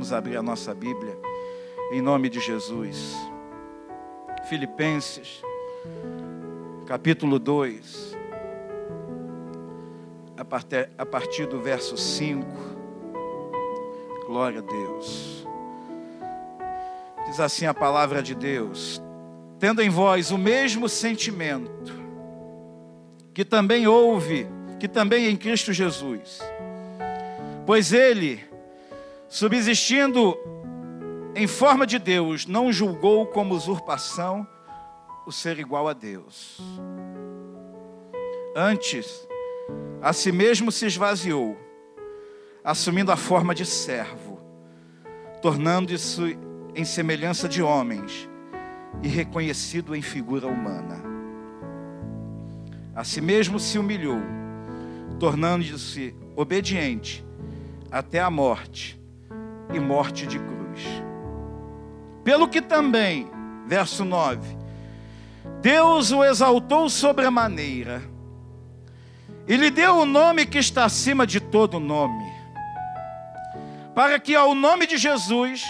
Vamos abrir a nossa Bíblia em nome de Jesus. Filipenses, capítulo 2, a partir, do verso 5. Glória a Deus. Diz assim a palavra de Deus: Tendo em vós o mesmo sentimento que também houve, que também em Cristo Jesus, pois ele, subsistindo em forma de Deus, não julgou como usurpação o ser igual a Deus. Antes, a si mesmo se esvaziou, assumindo a forma de servo, tornando-se em semelhança de homens e reconhecido em figura humana. A si mesmo se humilhou, tornando-se obediente até a morte e morte de cruz. Pelo que também, verso 9, Deus o exaltou sobremaneira e lhe deu o nome que está acima de todo nome, para que ao nome de Jesus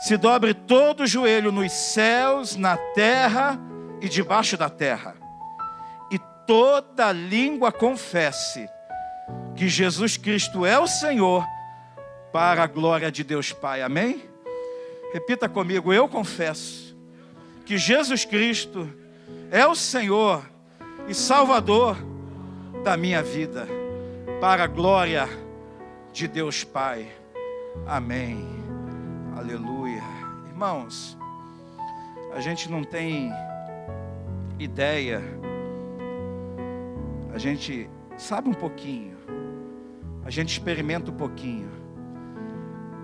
se dobre todo o joelho nos céus, na terra e debaixo da terra, e toda língua confesse que Jesus Cristo é o Senhor, para a glória de Deus Pai. Amém? Repita comigo: eu confesso que Jesus Cristo é o Senhor e Salvador da minha vida, para a glória de Deus Pai. Amém. Aleluia. Irmãos, a gente não tem ideia, a gente sabe um pouquinho, a gente experimenta um pouquinho,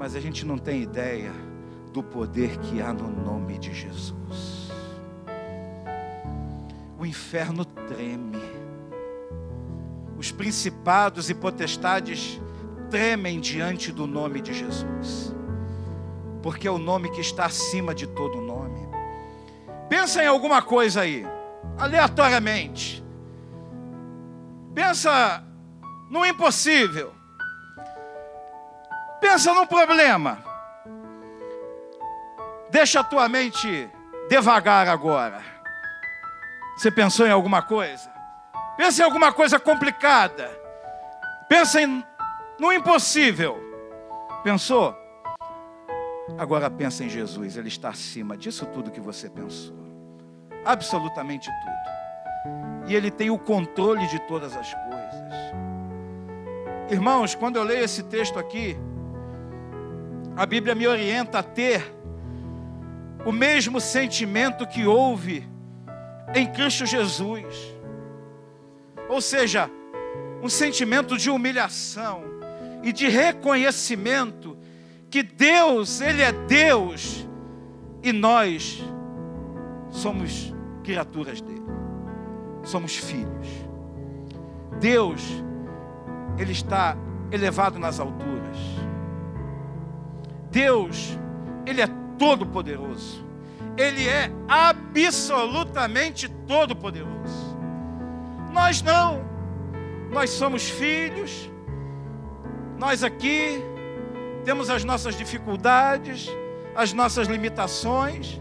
mas a gente não tem ideia do poder que há no nome de Jesus. O inferno treme, os principados e potestades tremem diante do nome de Jesus, porque é o nome que está acima de todo nome. Pensa em alguma coisa aí, aleatoriamente. Pensa no impossível. Pensa num problema. Deixa a tua mente devagar agora. Você pensou em alguma coisa? Pensa em alguma coisa complicada. Pensa em, no impossível. Pensou? Agora pensa em Jesus, Ele está acima disso tudo que você pensou. Absolutamente tudo. E Ele tem o controle de todas as coisas. Irmãos, quando eu leio esse texto aqui, a Bíblia me orienta a ter o mesmo sentimento que houve em Cristo Jesus. Ou seja, um sentimento de humilhação e de reconhecimento que Deus, Ele é Deus e nós somos criaturas dele, somos filhos. Deus, Ele está elevado nas alturas. Deus, Ele é todo-poderoso. Ele é absolutamente todo-poderoso. Nós não. Nós somos filhos. Nós aqui temos as nossas dificuldades, as nossas limitações.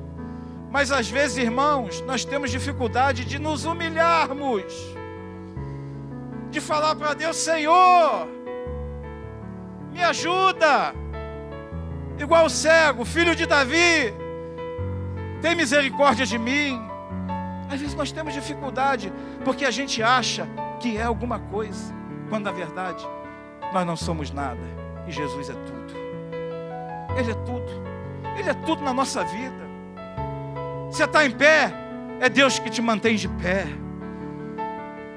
Mas às vezes, irmãos, nós temos dificuldade de nos humilharmos. De falar para Deus, Senhor, me ajuda igual o cego, filho de Davi, tem misericórdia de mim. Às vezes nós temos dificuldade, porque a gente acha que é alguma coisa, quando na verdade nós não somos nada, e Jesus é tudo. Ele é tudo, Ele é tudo na nossa vida. Você está em pé, é Deus que te mantém de pé.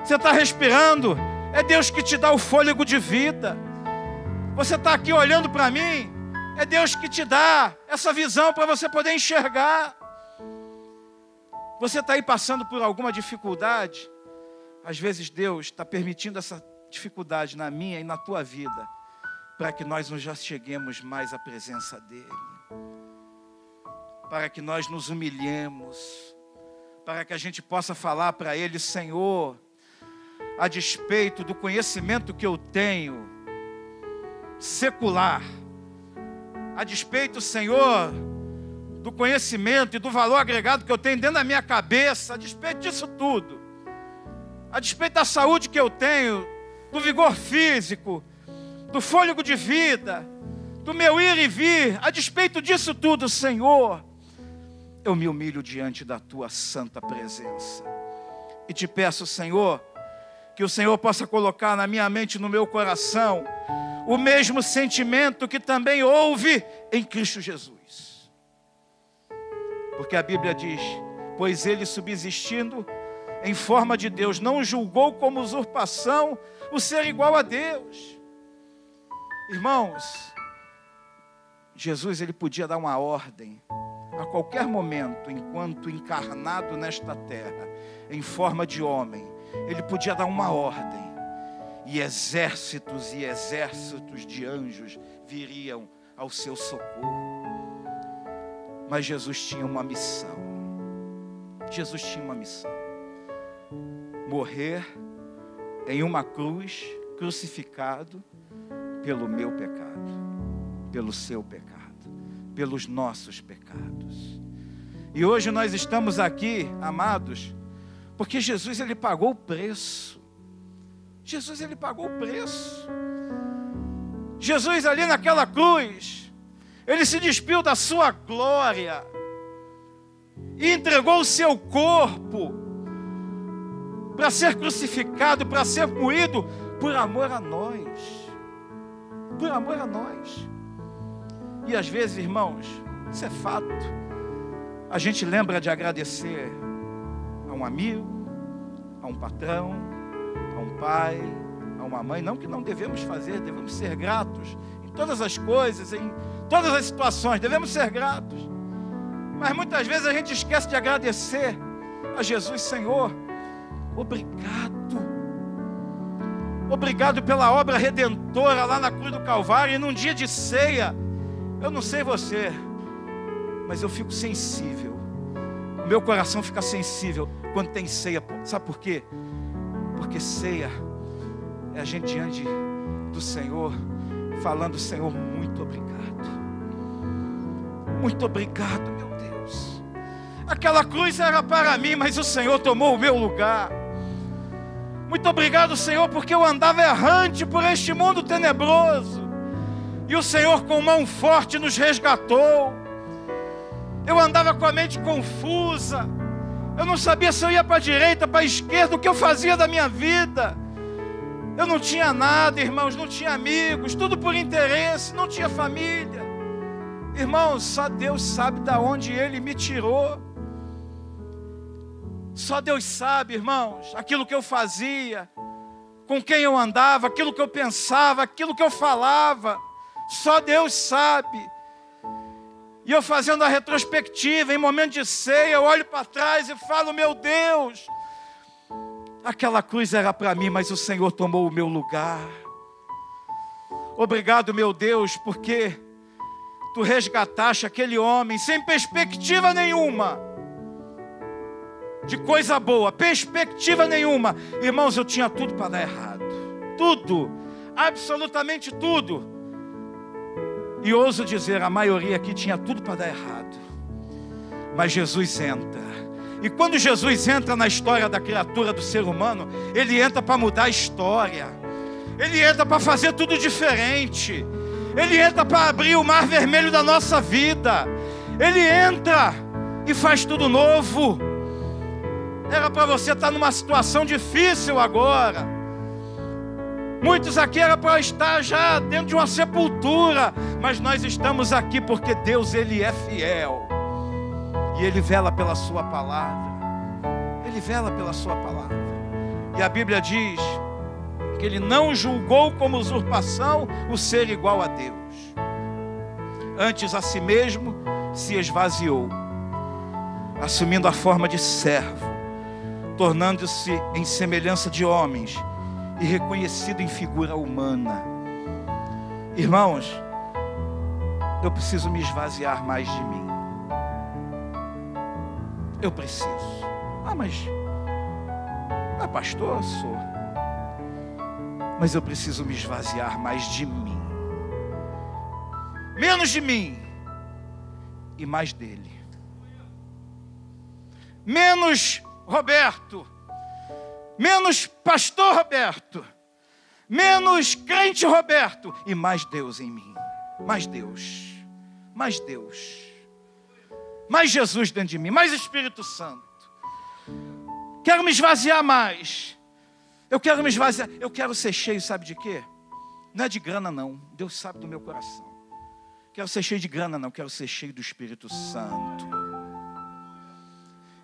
Você está respirando, é Deus que te dá o fôlego de vida. Você está aqui olhando para mim, é Deus que te dá essa visão para você poder enxergar. Você está aí passando por alguma dificuldade? Às vezes Deus está permitindo essa dificuldade na minha e na tua vida, para que nós não já cheguemos mais à presença dEle, para que nós nos humilhemos, para que a gente possa falar para Ele, Senhor, a despeito do conhecimento que eu tenho, secular, a despeito, Senhor, do conhecimento e do valor agregado que eu tenho dentro da minha cabeça, a despeito disso tudo, a despeito da saúde que eu tenho, do vigor físico, do fôlego de vida, do meu ir e vir, a despeito disso tudo, Senhor, eu me humilho diante da tua santa presença. E te peço, Senhor, que o Senhor possa colocar na minha mente, no meu coração, o mesmo sentimento que também houve em Cristo Jesus. Porque a Bíblia diz: Pois ele, subsistindo em forma de Deus, não julgou como usurpação o ser igual a Deus. Irmãos, Jesus ele podia dar uma ordem a qualquer momento, enquanto encarnado nesta terra, em forma de homem, ele podia dar uma ordem, e exércitos e exércitos de anjos viriam ao seu socorro. Mas Jesus tinha uma missão. Jesus tinha uma missão: morrer em uma cruz, crucificado pelo meu pecado, pelo seu pecado pelos nossos pecados. E hoje nós estamos aqui, amados, porque Jesus ele pagou o preço. Jesus ele pagou o preço. Jesus ali naquela cruz, ele se despiu da sua glória e entregou o seu corpo para ser crucificado, para ser moído por amor a nós. Por amor a nós. E às vezes, irmãos, isso é fato. A gente lembra de agradecer a um amigo, a um patrão, a um pai, a uma mãe. Não que não devemos fazer, devemos ser gratos em todas as coisas, em todas as situações, devemos ser gratos. Mas muitas vezes a gente esquece de agradecer a Jesus, Senhor. Obrigado. Obrigado pela obra redentora lá na cruz do Calvário e num dia de ceia eu não sei você, mas eu fico sensível. O meu coração fica sensível quando tem ceia. Sabe por quê? Porque ceia é a gente diante do Senhor, falando: Senhor, muito obrigado. Muito obrigado, meu Deus. Aquela cruz era para mim, mas o Senhor tomou o meu lugar. Muito obrigado, Senhor, porque eu andava errante por este mundo tenebroso. E o Senhor, com mão forte, nos resgatou. Eu andava com a mente confusa. Eu não sabia se eu ia para a direita, para a esquerda, o que eu fazia da minha vida. Eu não tinha nada, irmãos, não tinha amigos, tudo por interesse, não tinha família. Irmãos, só Deus sabe da onde Ele me tirou. Só Deus sabe, irmãos, aquilo que eu fazia, com quem eu andava, aquilo que eu pensava, aquilo que eu falava. Só Deus sabe. E eu fazendo a retrospectiva, em momento de ceia, eu olho para trás e falo: Meu Deus, aquela cruz era para mim, mas o Senhor tomou o meu lugar. Obrigado, meu Deus, porque tu resgataste aquele homem sem perspectiva nenhuma de coisa boa, perspectiva nenhuma. Irmãos, eu tinha tudo para dar errado. Tudo, absolutamente tudo. E ouso dizer, a maioria aqui tinha tudo para dar errado. Mas Jesus entra. E quando Jesus entra na história da criatura do ser humano, ele entra para mudar a história. Ele entra para fazer tudo diferente. Ele entra para abrir o mar vermelho da nossa vida. Ele entra e faz tudo novo. Era para você estar numa situação difícil agora. Muitos aqui era para estar já dentro de uma sepultura, mas nós estamos aqui porque Deus ele é fiel. E ele vela pela sua palavra. Ele vela pela sua palavra. E a Bíblia diz que ele não julgou como usurpação o ser igual a Deus. Antes a si mesmo se esvaziou, assumindo a forma de servo, tornando-se em semelhança de homens e reconhecido em figura humana. Irmãos, eu preciso me esvaziar mais de mim. Eu preciso. Ah, mas. Ah, pastor, sou. Mas eu preciso me esvaziar mais de mim. menos de mim e mais dele. Menos Roberto, menos pastor Roberto, menos crente Roberto e mais Deus em mim. Mais Deus, mais Deus, mais Jesus dentro de mim, mais Espírito Santo. Quero me esvaziar mais. Eu quero me esvaziar. Eu quero ser cheio, sabe de quê? Não é de grana, não. Deus sabe do meu coração. Quero ser cheio de grana, não. Quero ser cheio do Espírito Santo.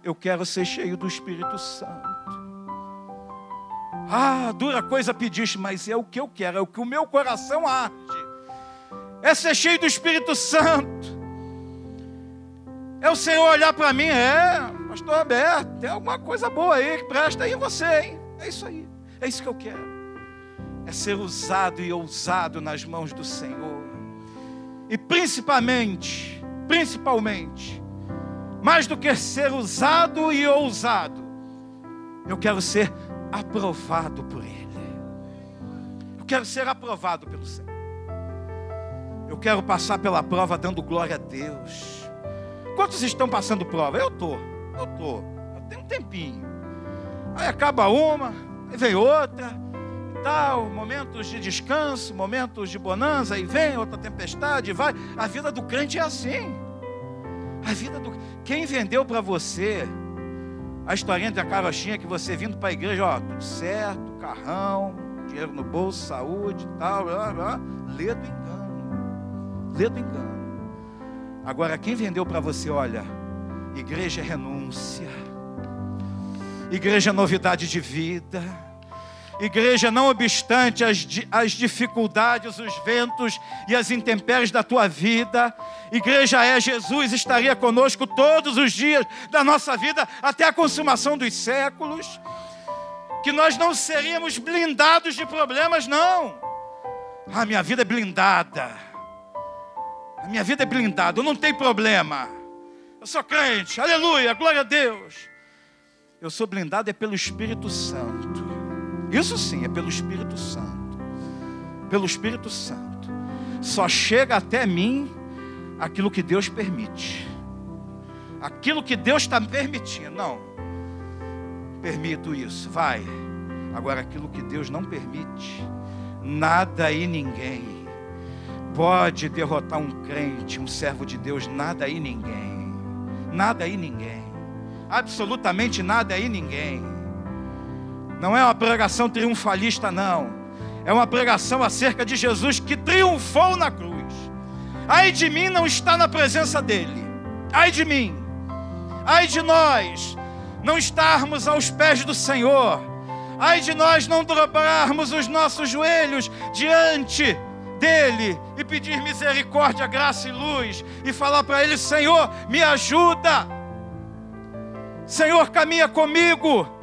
Eu quero ser cheio do Espírito Santo. Ah, dura coisa pediste, mas é o que eu quero, é o que o meu coração arde. É ser cheio do Espírito Santo. É o Senhor olhar para mim, é, pastor aberto, tem alguma coisa boa aí que presta aí em você, hein? É isso aí. É isso que eu quero. É ser usado e ousado nas mãos do Senhor. E principalmente, principalmente, mais do que ser usado e ousado, eu quero ser aprovado por Ele. Eu quero ser aprovado pelo Senhor. Eu quero passar pela prova dando glória a Deus. Quantos estão passando prova? Eu estou, eu estou. Eu tenho um tempinho. Aí acaba uma, aí vem outra, e tal, momentos de descanso, momentos de bonança, aí vem outra tempestade, vai. A vida do crente é assim. A vida do quem vendeu para você a historinha da carochinha que você vindo para a igreja, ó, tudo certo, carrão, dinheiro no bolso, saúde, tal, blá, blá, lê do engano. Lê do engano. Agora quem vendeu para você, olha, igreja é renúncia. Igreja é novidade de vida Igreja, não obstante as, as dificuldades, os ventos e as intempéries da tua vida, igreja é Jesus, estaria conosco todos os dias da nossa vida até a consumação dos séculos. Que nós não seríamos blindados de problemas, não. A minha vida é blindada. A minha vida é blindada, eu não tenho problema. Eu sou crente, aleluia, glória a Deus. Eu sou blindado é pelo Espírito Santo. Isso sim é pelo Espírito Santo. Pelo Espírito Santo. Só chega até mim aquilo que Deus permite. Aquilo que Deus está permitindo. Não. Permito isso. Vai. Agora, aquilo que Deus não permite, nada e ninguém pode derrotar um crente, um servo de Deus, nada e ninguém. Nada e ninguém. Absolutamente nada e ninguém. Não é uma pregação triunfalista, não. É uma pregação acerca de Jesus que triunfou na cruz. Ai de mim não está na presença dele. Ai de mim. Ai de nós não estarmos aos pés do Senhor. Ai de nós não dobrarmos os nossos joelhos diante dele e pedir misericórdia, graça e luz e falar para ele: Senhor, me ajuda. Senhor, caminha comigo.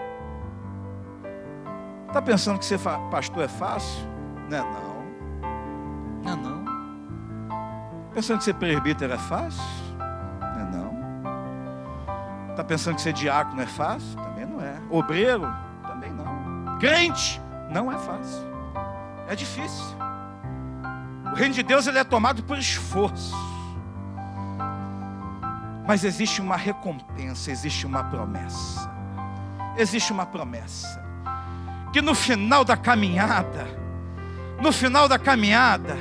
Está pensando que ser pastor é fácil? Não é não. Não é não. Pensando que ser presbítero é fácil? Não é não. Está pensando que ser diácono é fácil? Também não é. Obreiro? Também não. Crente? Não é fácil. É difícil. O reino de Deus ele é tomado por esforço. Mas existe uma recompensa, existe uma promessa. Existe uma promessa que no final da caminhada, no final da caminhada,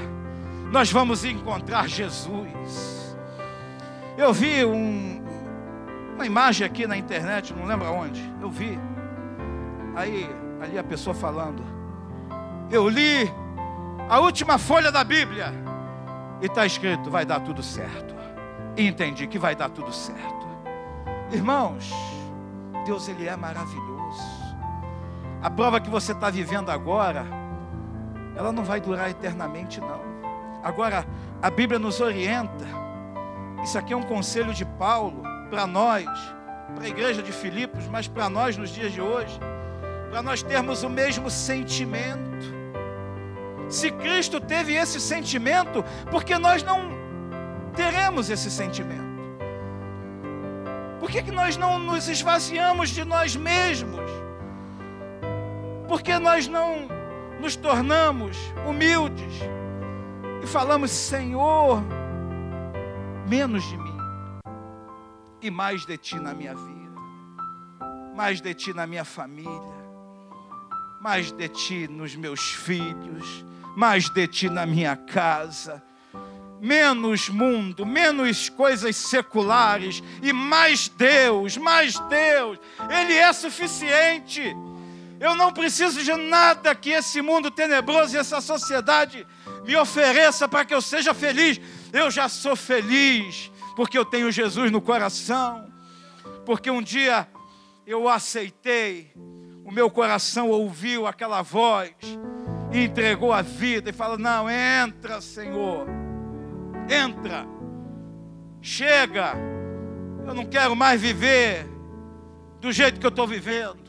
nós vamos encontrar Jesus. Eu vi um, uma imagem aqui na internet, não lembro onde, eu vi. Aí, ali a pessoa falando. Eu li a última folha da Bíblia e está escrito: vai dar tudo certo. E entendi que vai dar tudo certo. Irmãos, Deus ele é maravilhoso. A prova que você está vivendo agora, ela não vai durar eternamente, não. Agora, a Bíblia nos orienta. Isso aqui é um conselho de Paulo para nós, para a igreja de Filipos, mas para nós nos dias de hoje, para nós termos o mesmo sentimento. Se Cristo teve esse sentimento, porque nós não teremos esse sentimento? Por que, que nós não nos esvaziamos de nós mesmos? Porque nós não nos tornamos humildes e falamos: Senhor, menos de mim e mais de ti na minha vida, mais de ti na minha família, mais de ti nos meus filhos, mais de ti na minha casa menos mundo, menos coisas seculares e mais Deus, mais Deus. Ele é suficiente. Eu não preciso de nada que esse mundo tenebroso e essa sociedade me ofereça para que eu seja feliz. Eu já sou feliz porque eu tenho Jesus no coração. Porque um dia eu aceitei, o meu coração ouviu aquela voz e entregou a vida e falou: Não, entra, Senhor entra, chega, eu não quero mais viver do jeito que eu estou vivendo.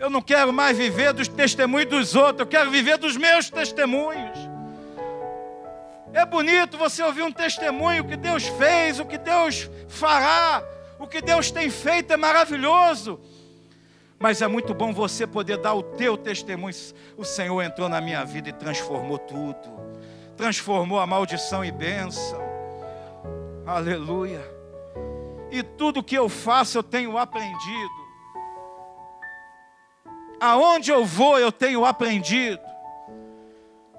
Eu não quero mais viver dos testemunhos dos outros, eu quero viver dos meus testemunhos. É bonito você ouvir um testemunho, que Deus fez, o que Deus fará, o que Deus tem feito é maravilhoso. Mas é muito bom você poder dar o teu testemunho. O Senhor entrou na minha vida e transformou tudo transformou a maldição em bênção. Aleluia. E tudo que eu faço eu tenho aprendido. Aonde eu vou eu tenho aprendido.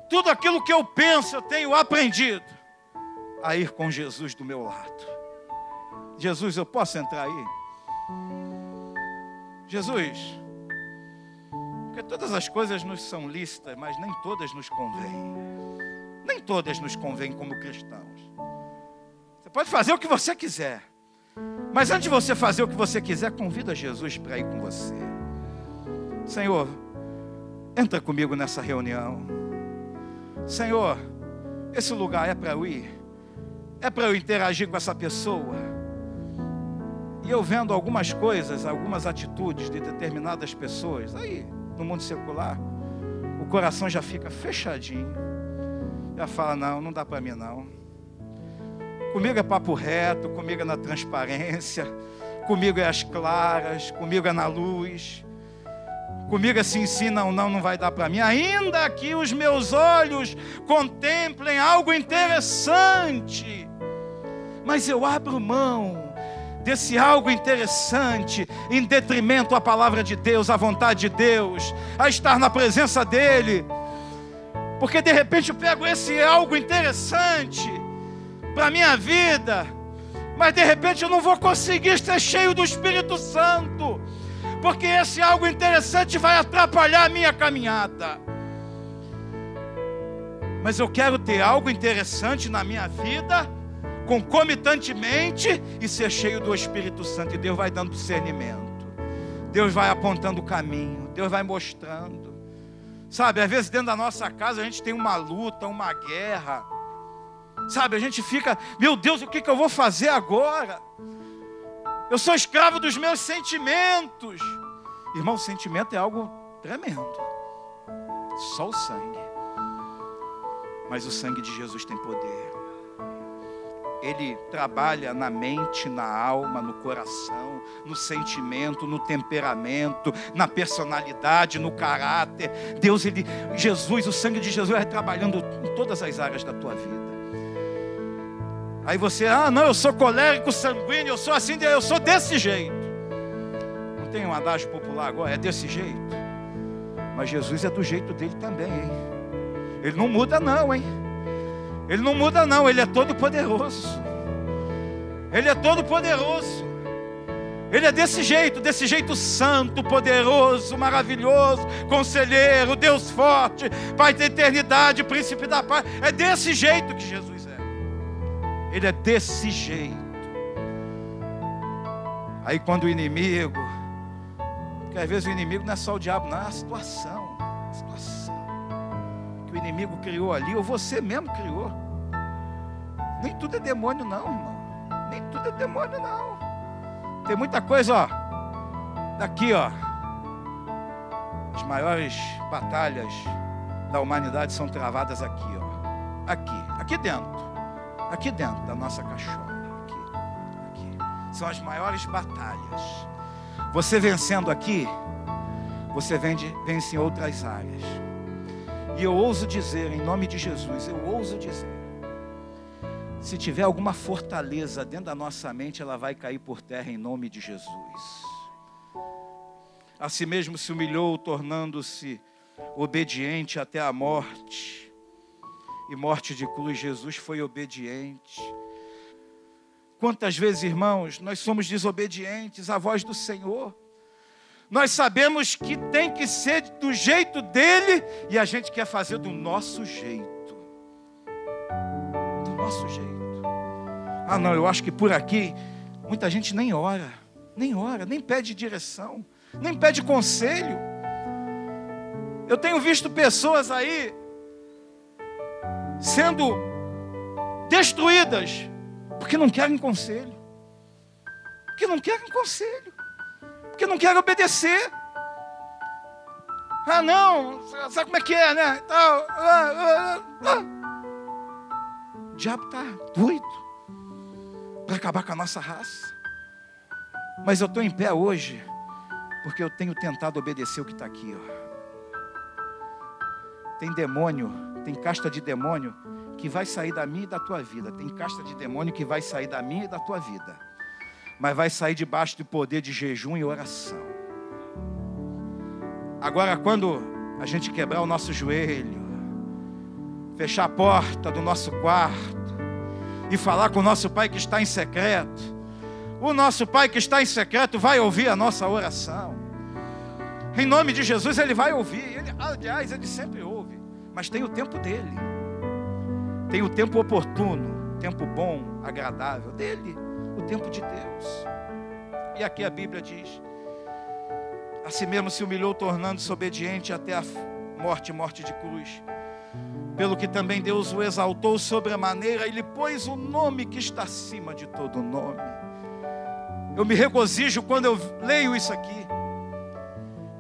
Tudo aquilo que eu penso eu tenho aprendido. A ir com Jesus do meu lado. Jesus, eu posso entrar aí? Jesus, porque todas as coisas nos são lícitas, mas nem todas nos convêm. Nem todas nos convêm como cristãos. Você pode fazer o que você quiser. Mas antes de você fazer o que você quiser, convida Jesus para ir com você. Senhor, entra comigo nessa reunião. Senhor, esse lugar é para eu ir. É para eu interagir com essa pessoa. E eu vendo algumas coisas, algumas atitudes de determinadas pessoas, aí no mundo secular, o coração já fica fechadinho já fala: não, não dá para mim não. Comigo é papo reto, comigo é na transparência, comigo é as claras, comigo é na luz. Comigo assim, sim, não, não, não vai dar para mim. Ainda que os meus olhos contemplem algo interessante, mas eu abro mão desse algo interessante em detrimento à palavra de Deus, à vontade de Deus, a estar na presença dEle. Porque de repente eu pego esse algo interessante para a minha vida, mas de repente eu não vou conseguir ser cheio do Espírito Santo, porque esse algo interessante vai atrapalhar a minha caminhada. Mas eu quero ter algo interessante na minha vida, concomitantemente, e ser cheio do Espírito Santo, e Deus vai dando discernimento, Deus vai apontando o caminho, Deus vai mostrando. Sabe, às vezes dentro da nossa casa a gente tem uma luta, uma guerra. Sabe, a gente fica, meu Deus, o que, que eu vou fazer agora? Eu sou escravo dos meus sentimentos. Irmão, sentimento é algo tremendo. Só o sangue. Mas o sangue de Jesus tem poder ele trabalha na mente, na alma, no coração, no sentimento, no temperamento, na personalidade, no caráter. Deus, ele, Jesus, o sangue de Jesus vai trabalhando em todas as áreas da tua vida. Aí você, ah, não, eu sou colérico, sanguíneo, eu sou assim, eu sou desse jeito. Não tem um adágio popular agora, é desse jeito. Mas Jesus é do jeito dele também, hein? Ele não muda, não, hein? Ele não muda, não, ele é todo poderoso. Ele é todo poderoso. Ele é desse jeito, desse jeito santo, poderoso, maravilhoso, conselheiro, Deus forte, Pai da eternidade, príncipe da paz. É desse jeito que Jesus. Ele é desse jeito. Aí quando o inimigo, porque às vezes o inimigo não é só o diabo, não, é a situação. A situação que o inimigo criou ali, ou você mesmo criou. Nem tudo é demônio, não, irmão. Nem tudo é demônio, não. Tem muita coisa, ó. Daqui, ó. As maiores batalhas da humanidade são travadas aqui, ó. Aqui, aqui dentro. Aqui dentro da nossa cachola. Aqui, aqui. São as maiores batalhas. Você vencendo aqui, você vence, vence em outras áreas. E eu ouso dizer, em nome de Jesus, eu ouso dizer Se tiver alguma fortaleza dentro da nossa mente, ela vai cair por terra em nome de Jesus. A si mesmo se humilhou, tornando-se obediente até a morte. E morte de cruz, Jesus foi obediente. Quantas vezes, irmãos, nós somos desobedientes à voz do Senhor? Nós sabemos que tem que ser do jeito dele e a gente quer fazer do nosso jeito. Do nosso jeito. Ah, não, eu acho que por aqui muita gente nem ora, nem ora, nem pede direção, nem pede conselho. Eu tenho visto pessoas aí sendo destruídas porque não querem conselho, porque não querem conselho, porque não querem obedecer. Ah, não, sabe como é que é, né? Ah, ah, ah, o diabo está doido para acabar com a nossa raça. Mas eu estou em pé hoje, porque eu tenho tentado obedecer o que está aqui. Ó. Tem demônio, tem casta de demônio que vai sair da minha e da tua vida. Tem casta de demônio que vai sair da minha e da tua vida. Mas vai sair debaixo do poder de jejum e oração. Agora, quando a gente quebrar o nosso joelho, fechar a porta do nosso quarto, e falar com o nosso Pai que está em secreto. O nosso Pai que está em secreto vai ouvir a nossa oração. Em nome de Jesus, Ele vai ouvir. Ele, aliás, Ele sempre ouve. Mas tem o tempo dele. Tem o tempo oportuno, tempo bom, agradável dele, o tempo de Deus. E aqui a Bíblia diz: a si mesmo se humilhou, tornando-se obediente até a morte morte de cruz pelo que também Deus o exaltou sobre a maneira e lhe pôs o nome que está acima de todo nome. Eu me regozijo quando eu leio isso aqui.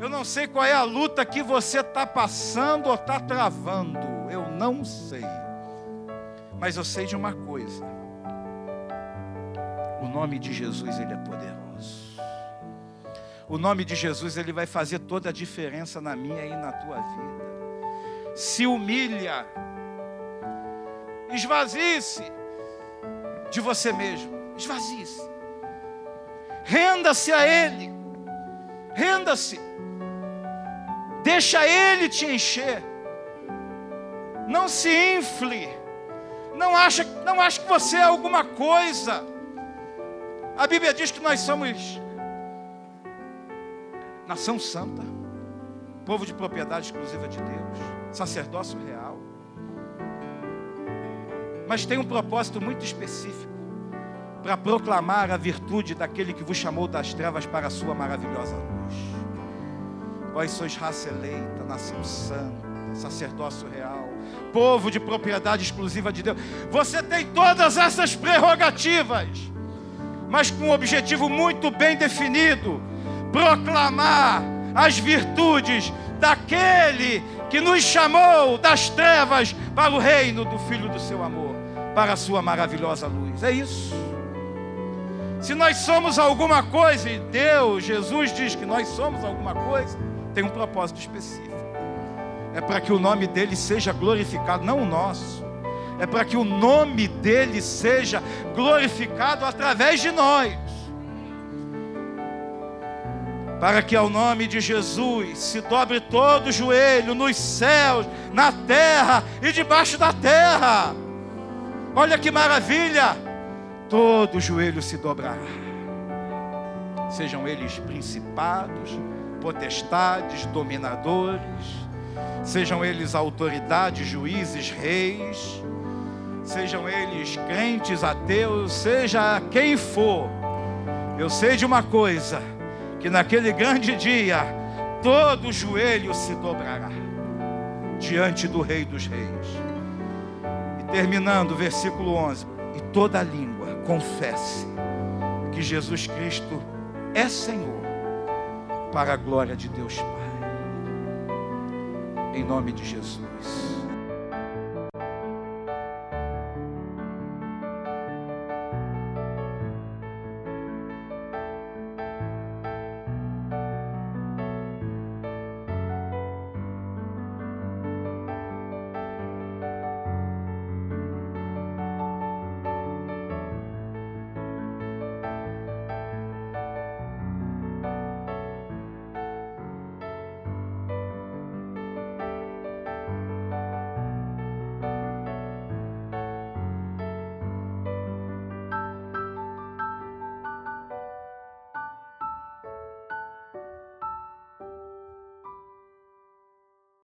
Eu não sei qual é a luta que você está passando ou está travando. Eu não sei. Mas eu sei de uma coisa. O nome de Jesus, ele é poderoso. O nome de Jesus, ele vai fazer toda a diferença na minha e na tua vida se humilha, esvazie-se de você mesmo, esvazie-se, renda-se a Ele, renda-se, deixa Ele te encher, não se infle, não acha, não acha que você é alguma coisa. A Bíblia diz que nós somos nação santa, povo de propriedade exclusiva de Deus sacerdócio real. Mas tem um propósito muito específico para proclamar a virtude daquele que vos chamou das trevas para a sua maravilhosa luz. Vós sois raça eleita, nação santa, sacerdócio real, povo de propriedade exclusiva de Deus. Você tem todas essas prerrogativas, mas com um objetivo muito bem definido: proclamar as virtudes daquele que nos chamou das trevas para o reino do Filho do seu amor, para a sua maravilhosa luz. É isso. Se nós somos alguma coisa, e Deus, Jesus diz que nós somos alguma coisa, tem um propósito específico. É para que o nome dele seja glorificado, não o nosso. É para que o nome dele seja glorificado através de nós para que ao nome de Jesus se dobre todo o joelho nos céus, na terra e debaixo da terra. Olha que maravilha! Todo joelho se dobrará. Sejam eles principados, potestades, dominadores, sejam eles autoridades, juízes, reis, sejam eles crentes, ateus, seja quem for. Eu sei de uma coisa, que naquele grande dia todo joelho se dobrará diante do Rei dos Reis. E terminando, versículo 11: E toda língua confesse que Jesus Cristo é Senhor, para a glória de Deus Pai. Em nome de Jesus.